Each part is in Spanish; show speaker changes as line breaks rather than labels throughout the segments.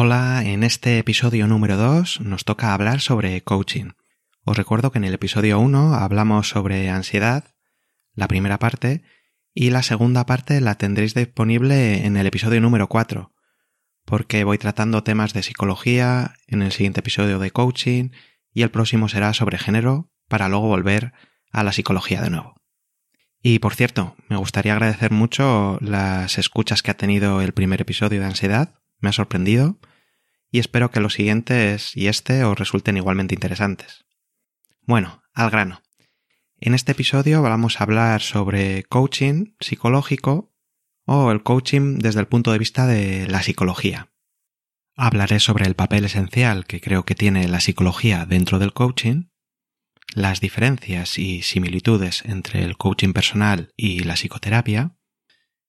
Hola, en este episodio número 2 nos toca hablar sobre coaching. Os recuerdo que en el episodio 1 hablamos sobre ansiedad, la primera parte, y la segunda parte la tendréis disponible en el episodio número 4, porque voy tratando temas de psicología, en el siguiente episodio de coaching, y el próximo será sobre género, para luego volver a la psicología de nuevo. Y por cierto, me gustaría agradecer mucho las escuchas que ha tenido el primer episodio de ansiedad, me ha sorprendido, y espero que los siguientes y este os resulten igualmente interesantes. Bueno, al grano. En este episodio vamos a hablar sobre coaching psicológico o el coaching desde el punto de vista de la psicología. Hablaré sobre el papel esencial que creo que tiene la psicología dentro del coaching, las diferencias y similitudes entre el coaching personal y la psicoterapia,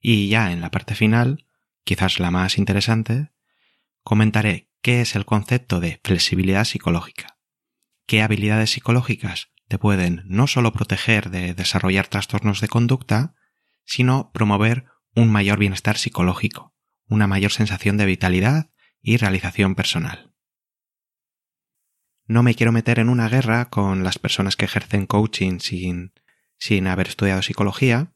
y ya en la parte final, quizás la más interesante, comentaré qué es el concepto de flexibilidad psicológica, qué habilidades psicológicas te pueden no solo proteger de desarrollar trastornos de conducta, sino promover un mayor bienestar psicológico, una mayor sensación de vitalidad y realización personal. No me quiero meter en una guerra con las personas que ejercen coaching sin, sin haber estudiado psicología,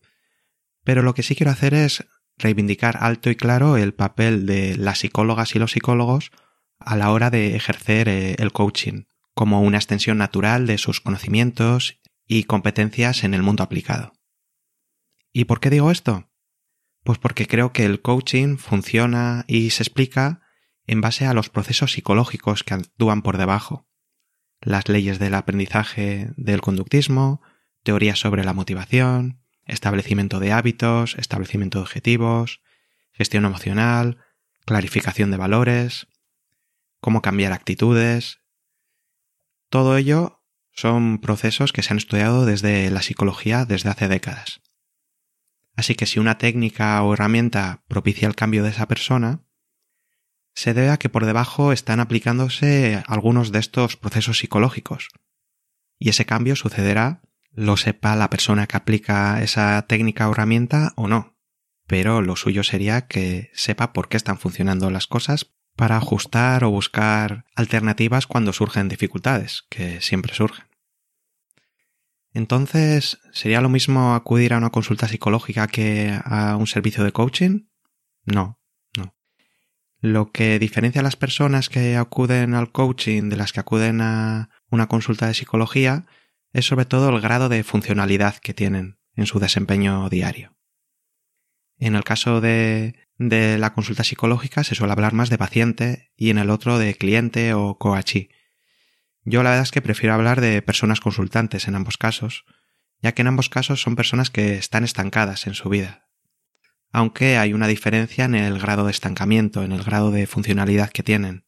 pero lo que sí quiero hacer es reivindicar alto y claro el papel de las psicólogas y los psicólogos a la hora de ejercer eh, el coaching como una extensión natural de sus conocimientos y competencias en el mundo aplicado. ¿Y por qué digo esto? Pues porque creo que el coaching funciona y se explica en base a los procesos psicológicos que actúan por debajo, las leyes del aprendizaje del conductismo, teorías sobre la motivación, establecimiento de hábitos, establecimiento de objetivos, gestión emocional, clarificación de valores, cómo cambiar actitudes. Todo ello son procesos que se han estudiado desde la psicología desde hace décadas. Así que si una técnica o herramienta propicia el cambio de esa persona, se debe a que por debajo están aplicándose algunos de estos procesos psicológicos. Y ese cambio sucederá lo sepa la persona que aplica esa técnica o herramienta o no. Pero lo suyo sería que sepa por qué están funcionando las cosas para ajustar o buscar alternativas cuando surgen dificultades, que siempre surgen. Entonces, ¿sería lo mismo acudir a una consulta psicológica que a un servicio de coaching? No, no. Lo que diferencia a las personas que acuden al coaching de las que acuden a una consulta de psicología es sobre todo el grado de funcionalidad que tienen en su desempeño diario. En el caso de, de la consulta psicológica se suele hablar más de paciente y en el otro de cliente o coachee. Yo la verdad es que prefiero hablar de personas consultantes en ambos casos, ya que en ambos casos son personas que están estancadas en su vida. Aunque hay una diferencia en el grado de estancamiento, en el grado de funcionalidad que tienen,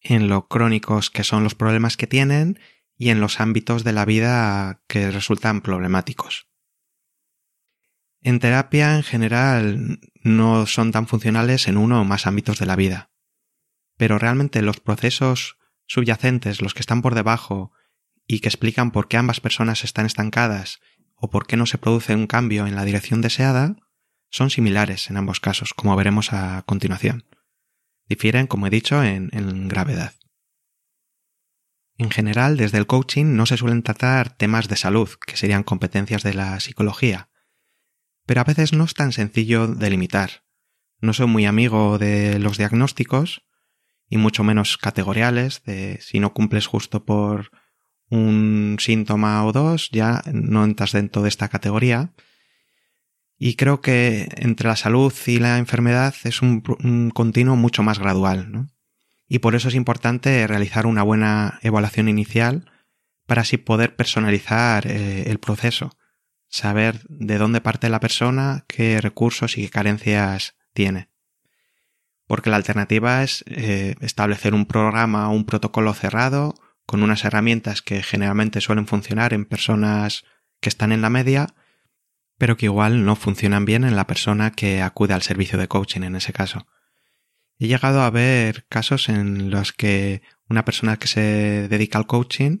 en lo crónicos que son los problemas que tienen y en los ámbitos de la vida que resultan problemáticos. En terapia en general no son tan funcionales en uno o más ámbitos de la vida, pero realmente los procesos subyacentes, los que están por debajo y que explican por qué ambas personas están estancadas o por qué no se produce un cambio en la dirección deseada, son similares en ambos casos, como veremos a continuación. Difieren, como he dicho, en, en gravedad. En general, desde el coaching no se suelen tratar temas de salud, que serían competencias de la psicología, pero a veces no es tan sencillo delimitar. No soy muy amigo de los diagnósticos, y mucho menos categoriales, de si no cumples justo por un síntoma o dos, ya no entras dentro de esta categoría. Y creo que entre la salud y la enfermedad es un, un continuo mucho más gradual, ¿no? Y por eso es importante realizar una buena evaluación inicial para así poder personalizar eh, el proceso, saber de dónde parte la persona, qué recursos y qué carencias tiene. Porque la alternativa es eh, establecer un programa o un protocolo cerrado con unas herramientas que generalmente suelen funcionar en personas que están en la media, pero que igual no funcionan bien en la persona que acude al servicio de coaching en ese caso. He llegado a ver casos en los que una persona que se dedica al coaching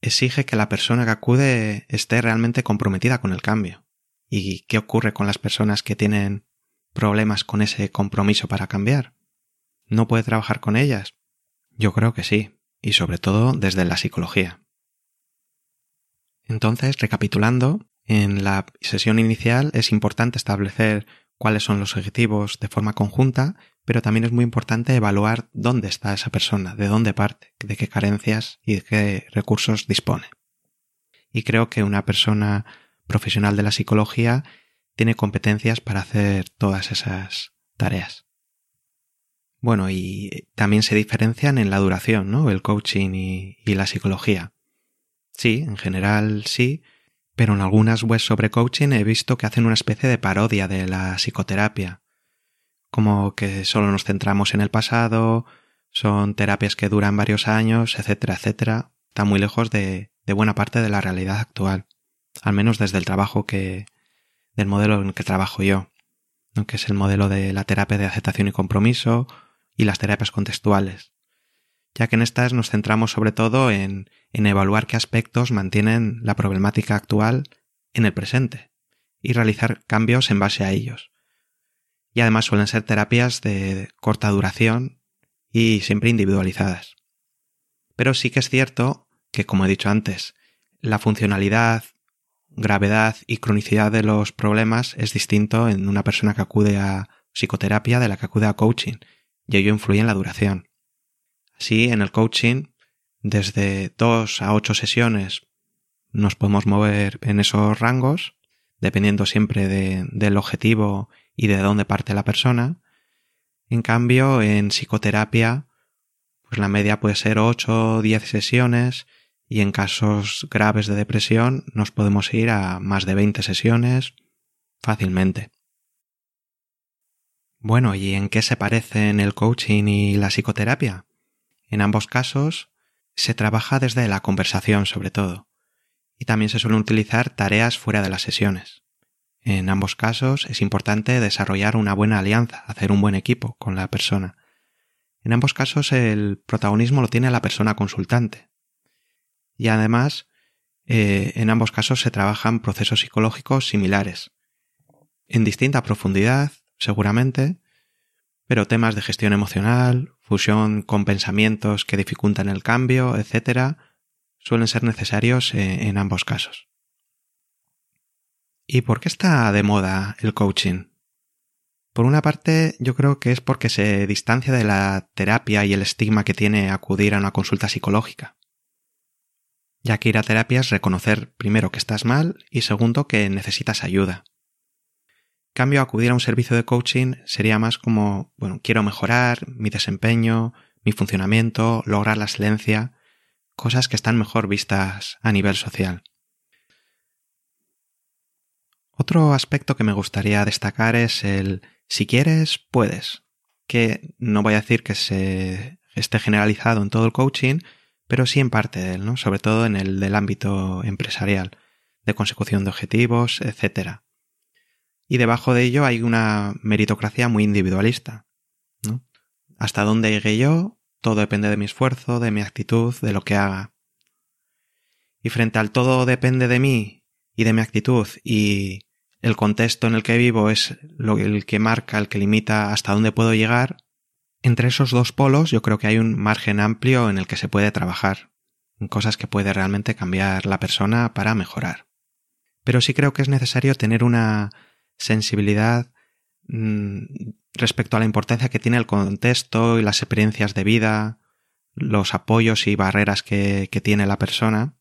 exige que la persona que acude esté realmente comprometida con el cambio. ¿Y qué ocurre con las personas que tienen problemas con ese compromiso para cambiar? ¿No puede trabajar con ellas? Yo creo que sí, y sobre todo desde la psicología. Entonces, recapitulando, en la sesión inicial es importante establecer cuáles son los objetivos de forma conjunta, pero también es muy importante evaluar dónde está esa persona, de dónde parte, de qué carencias y de qué recursos dispone. Y creo que una persona profesional de la psicología tiene competencias para hacer todas esas tareas. Bueno, y también se diferencian en la duración, ¿no? El coaching y, y la psicología. Sí, en general sí, pero en algunas webs sobre coaching he visto que hacen una especie de parodia de la psicoterapia, como que solo nos centramos en el pasado, son terapias que duran varios años, etcétera, etcétera. Está muy lejos de, buena parte de la realidad actual, al menos desde el trabajo que, del modelo en el que trabajo yo, que es el modelo de la terapia de aceptación y compromiso y las terapias contextuales ya que en estas nos centramos sobre todo en, en evaluar qué aspectos mantienen la problemática actual en el presente y realizar cambios en base a ellos. Y además suelen ser terapias de corta duración y siempre individualizadas. Pero sí que es cierto que, como he dicho antes, la funcionalidad, gravedad y cronicidad de los problemas es distinto en una persona que acude a psicoterapia de la que acude a coaching, y ello influye en la duración. Así, en el coaching, desde dos a ocho sesiones nos podemos mover en esos rangos, dependiendo siempre del objetivo y de dónde parte la persona. En cambio, en psicoterapia, pues la media puede ser ocho o diez sesiones y en casos graves de depresión nos podemos ir a más de 20 sesiones fácilmente. Bueno, ¿y en qué se parecen el coaching y la psicoterapia? En ambos casos se trabaja desde la conversación sobre todo, y también se suelen utilizar tareas fuera de las sesiones. En ambos casos es importante desarrollar una buena alianza, hacer un buen equipo con la persona. En ambos casos el protagonismo lo tiene la persona consultante. Y además, eh, en ambos casos se trabajan procesos psicológicos similares, en distinta profundidad, seguramente, pero temas de gestión emocional, fusión con pensamientos que dificultan el cambio, etc., suelen ser necesarios eh, en ambos casos. ¿Y por qué está de moda el coaching? Por una parte, yo creo que es porque se distancia de la terapia y el estigma que tiene acudir a una consulta psicológica. Ya que ir a terapia es reconocer primero que estás mal y segundo que necesitas ayuda cambio, acudir a un servicio de coaching sería más como, bueno, quiero mejorar mi desempeño, mi funcionamiento, lograr la excelencia, cosas que están mejor vistas a nivel social. Otro aspecto que me gustaría destacar es el si quieres, puedes, que no voy a decir que se esté generalizado en todo el coaching, pero sí en parte de él, ¿no? Sobre todo en el del ámbito empresarial, de consecución de objetivos, etcétera y debajo de ello hay una meritocracia muy individualista. Hasta dónde llegue yo, todo depende de mi esfuerzo, de mi actitud, de lo que haga. Y frente al todo depende de mí y de mi actitud y el contexto en el que vivo es lo, el que marca, el que limita hasta dónde puedo llegar, entre esos dos polos yo creo que hay un margen amplio en el que se puede trabajar, en cosas que puede realmente cambiar la persona para mejorar. Pero sí creo que es necesario tener una sensibilidad respecto a la importancia que tiene el contexto y las experiencias de vida, los apoyos y barreras que, tiene la persona,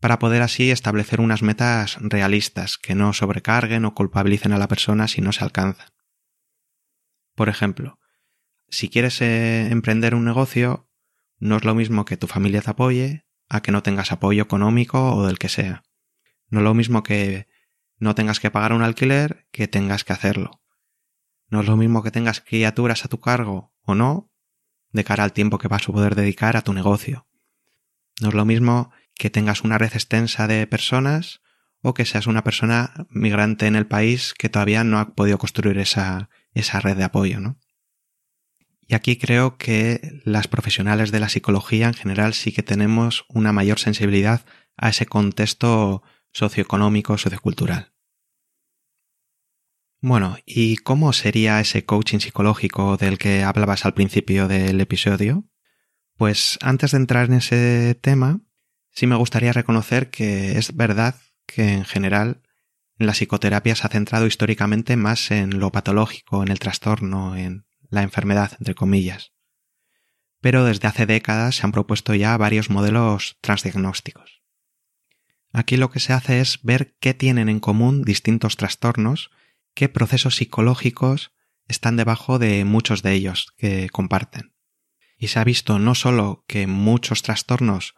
para poder así establecer unas metas realistas que no sobrecarguen o culpabilicen a la persona si no se alcanza. Por ejemplo, si quieres eh, emprender un negocio, no es lo mismo que tu familia te apoye a que no tengas apoyo económico o del que sea. No es lo mismo que no tengas que pagar un alquiler que tengas que hacerlo. No es lo mismo que tengas criaturas a tu cargo o no de cara al tiempo que vas a poder dedicar a tu negocio. No es lo mismo que tengas una red extensa de personas o que seas una persona migrante en el país que todavía no ha podido construir esa, esa red de apoyo, ¿no? Y aquí creo que las profesionales de la psicología en general sí que tenemos una mayor sensibilidad a ese contexto socioeconómico, sociocultural. Bueno, ¿y cómo sería ese coaching psicológico del que hablabas al principio del episodio? Pues antes de entrar en ese tema, sí me gustaría reconocer que es verdad que en general la psicoterapia se ha centrado históricamente más en lo patológico, en el trastorno, en la enfermedad, entre comillas. Pero desde hace décadas se han propuesto ya varios modelos transdiagnósticos. Aquí lo que se hace es ver qué tienen en común distintos trastornos, qué procesos psicológicos están debajo de muchos de ellos que comparten. Y se ha visto no solo que muchos trastornos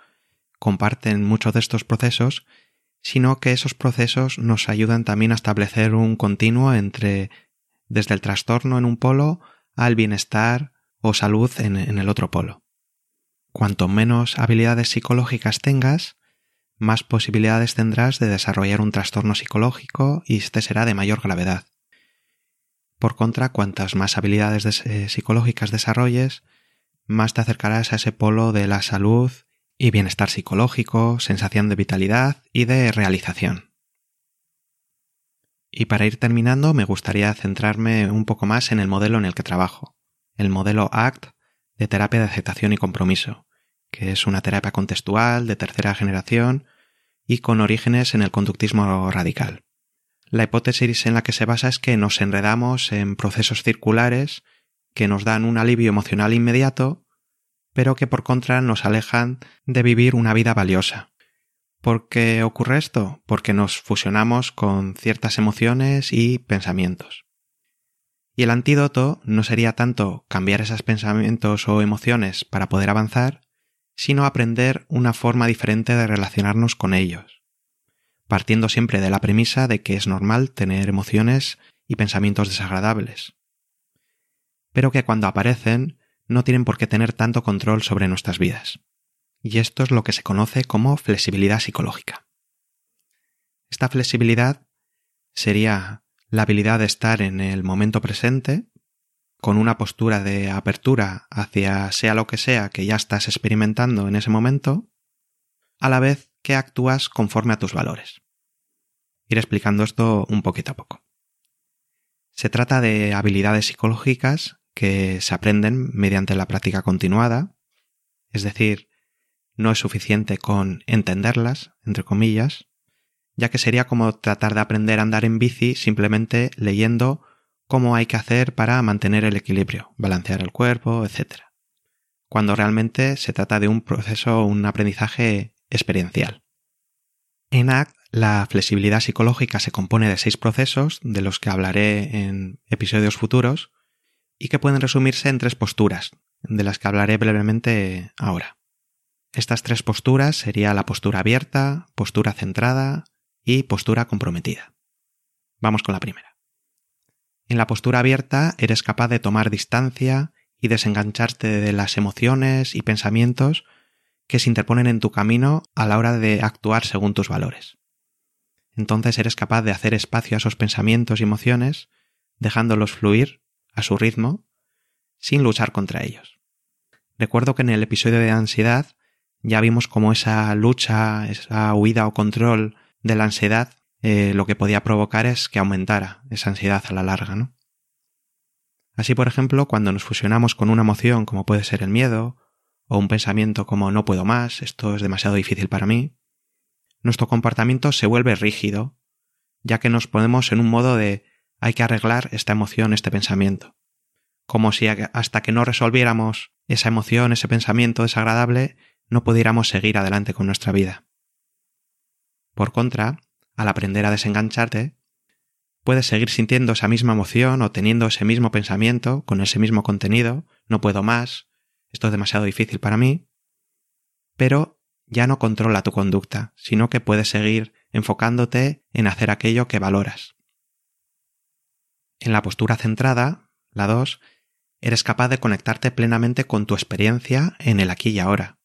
comparten muchos de estos procesos, sino que esos procesos nos ayudan también a establecer un continuo entre desde el trastorno en un polo al bienestar o salud en, el otro polo. Cuanto menos habilidades psicológicas tengas, más posibilidades tendrás de desarrollar un trastorno psicológico y este será de mayor gravedad. Por contra, cuantas más habilidades eh, psicológicas desarrolles, más te acercarás a ese polo de la salud y bienestar psicológico, sensación de vitalidad y de realización. Y para ir terminando, me gustaría centrarme un poco más en el modelo en el que trabajo, el modelo ACT de terapia de aceptación y compromiso, que es una terapia contextual de tercera generación y con orígenes en el conductismo radical. La hipótesis en la que se basa es que nos enredamos en procesos circulares que nos dan un alivio emocional inmediato pero que por contra nos alejan de vivir una vida valiosa. ¿Por qué ocurre esto? Porque nos fusionamos con ciertas emociones y pensamientos. Y el antídoto no sería tanto cambiar esos pensamientos o emociones para poder avanzar, sino aprender una forma diferente de relacionarnos con ellos, partiendo siempre de la premisa de que es normal tener emociones y pensamientos desagradables, pero que cuando aparecen no tienen por qué tener tanto control sobre nuestras vidas. Y esto es lo que se conoce como flexibilidad psicológica. Esta flexibilidad sería la habilidad de estar en el momento presente, con una postura de apertura hacia sea lo que sea que ya estás experimentando en ese momento, a la vez que actúas conforme a tus valores. Ir explicando esto un poquito a poco. Se trata de habilidades psicológicas que se aprenden mediante la práctica continuada, es decir, no es suficiente con entenderlas, entre comillas, ya que sería como tratar de aprender a andar en bici simplemente leyendo cómo hay que hacer para mantener el equilibrio, balancear el cuerpo, etc. Cuando realmente se trata de un proceso, un aprendizaje experiencial. En ACT, la flexibilidad psicológica se compone de seis procesos, de los que hablaré en episodios futuros, y que pueden resumirse en tres posturas, de las que hablaré brevemente ahora. Estas tres posturas serían la postura abierta, postura centrada y postura comprometida. Vamos con la primera. En la postura abierta eres capaz de tomar distancia y desengancharte de las emociones y pensamientos que se interponen en tu camino a la hora de actuar según tus valores. Entonces eres capaz de hacer espacio a esos pensamientos y emociones, dejándolos fluir a su ritmo, sin luchar contra ellos. Recuerdo que en el episodio de ansiedad ya vimos cómo esa lucha, esa huida o control de la ansiedad, eh, lo que podía provocar es que aumentara esa ansiedad a la larga, ¿no? Así, por ejemplo, cuando nos fusionamos con una emoción como puede ser el miedo, o un pensamiento como no puedo más, esto es demasiado difícil para mí, nuestro comportamiento se vuelve rígido, ya que nos ponemos en un modo de hay que arreglar esta emoción, este pensamiento. Como si hasta que no resolviéramos esa emoción, ese pensamiento desagradable, no pudiéramos seguir adelante con nuestra vida. Por contra, al aprender a desengancharte, puedes seguir sintiendo esa misma emoción o teniendo ese mismo pensamiento con ese mismo contenido, no puedo más, esto es demasiado difícil para mí, pero ya no controla tu conducta, sino que puedes seguir enfocándote en hacer aquello que valoras. En la postura centrada, la 2, eres capaz de conectarte plenamente con tu experiencia en el aquí y ahora,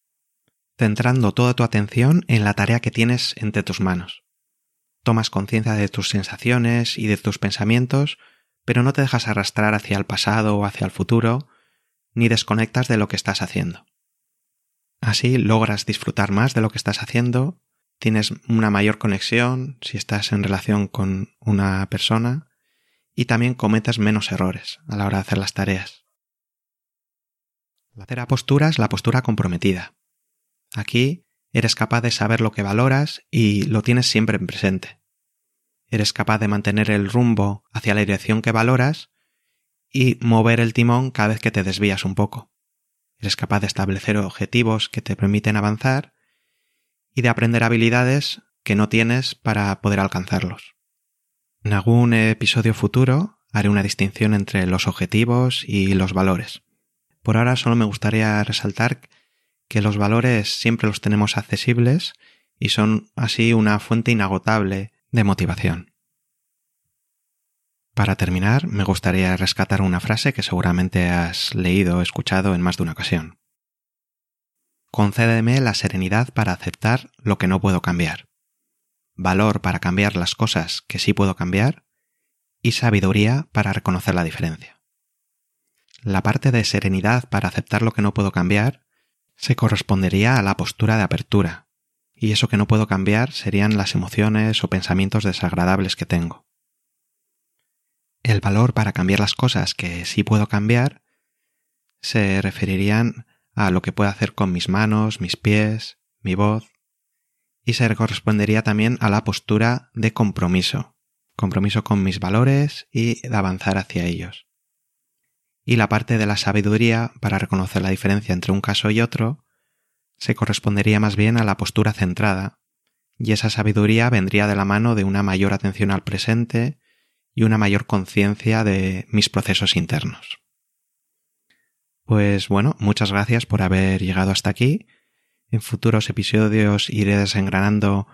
centrando toda tu atención en la tarea que tienes entre tus manos. Tomas conciencia de tus sensaciones y de tus pensamientos, pero no te dejas arrastrar hacia el pasado o hacia el futuro, ni desconectas de lo que estás haciendo. Así logras disfrutar más de lo que estás haciendo, tienes una mayor conexión si estás en relación con una persona y también cometes menos errores a la hora de hacer las tareas. La tercera postura es la postura comprometida. Aquí eres capaz de saber lo que valoras y lo tienes siempre en presente. Eres capaz de mantener el rumbo hacia la dirección que valoras y mover el timón cada vez que te desvías un poco. Eres capaz de establecer objetivos que te permiten avanzar y de aprender habilidades que no tienes para poder alcanzarlos. En algún episodio futuro haré una distinción entre los objetivos y los valores. Por ahora solo me gustaría resaltar que los valores siempre los tenemos accesibles y son así una fuente inagotable de motivación. Para terminar, me gustaría rescatar una frase que seguramente has leído o escuchado en más de una ocasión. Concédeme la serenidad para aceptar lo que no puedo cambiar, valor para cambiar las cosas que sí puedo cambiar y sabiduría para reconocer la diferencia. La parte de serenidad para aceptar lo que no puedo cambiar se correspondería a la postura de apertura, y eso que no puedo cambiar serían las emociones o pensamientos desagradables que tengo. El valor para cambiar las cosas que sí puedo cambiar se referirían a lo que puedo hacer con mis manos, mis pies, mi voz, y se correspondería también a la postura de compromiso, compromiso con mis valores y de avanzar hacia ellos. Y la parte de la sabiduría para reconocer la diferencia entre un caso y otro se correspondería más bien a la postura centrada, y esa sabiduría vendría de la mano de una mayor atención al presente y una mayor conciencia de mis procesos internos. Pues bueno, muchas gracias por haber llegado hasta aquí. En futuros episodios iré desengranando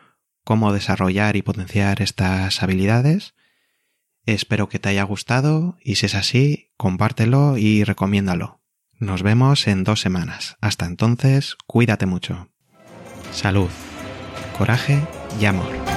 cómo desarrollar y potenciar estas habilidades. Espero que te haya gustado y si es así, compártelo y recomiéndalo. Nos vemos en dos semanas. Hasta entonces, cuídate mucho. Salud, coraje y amor.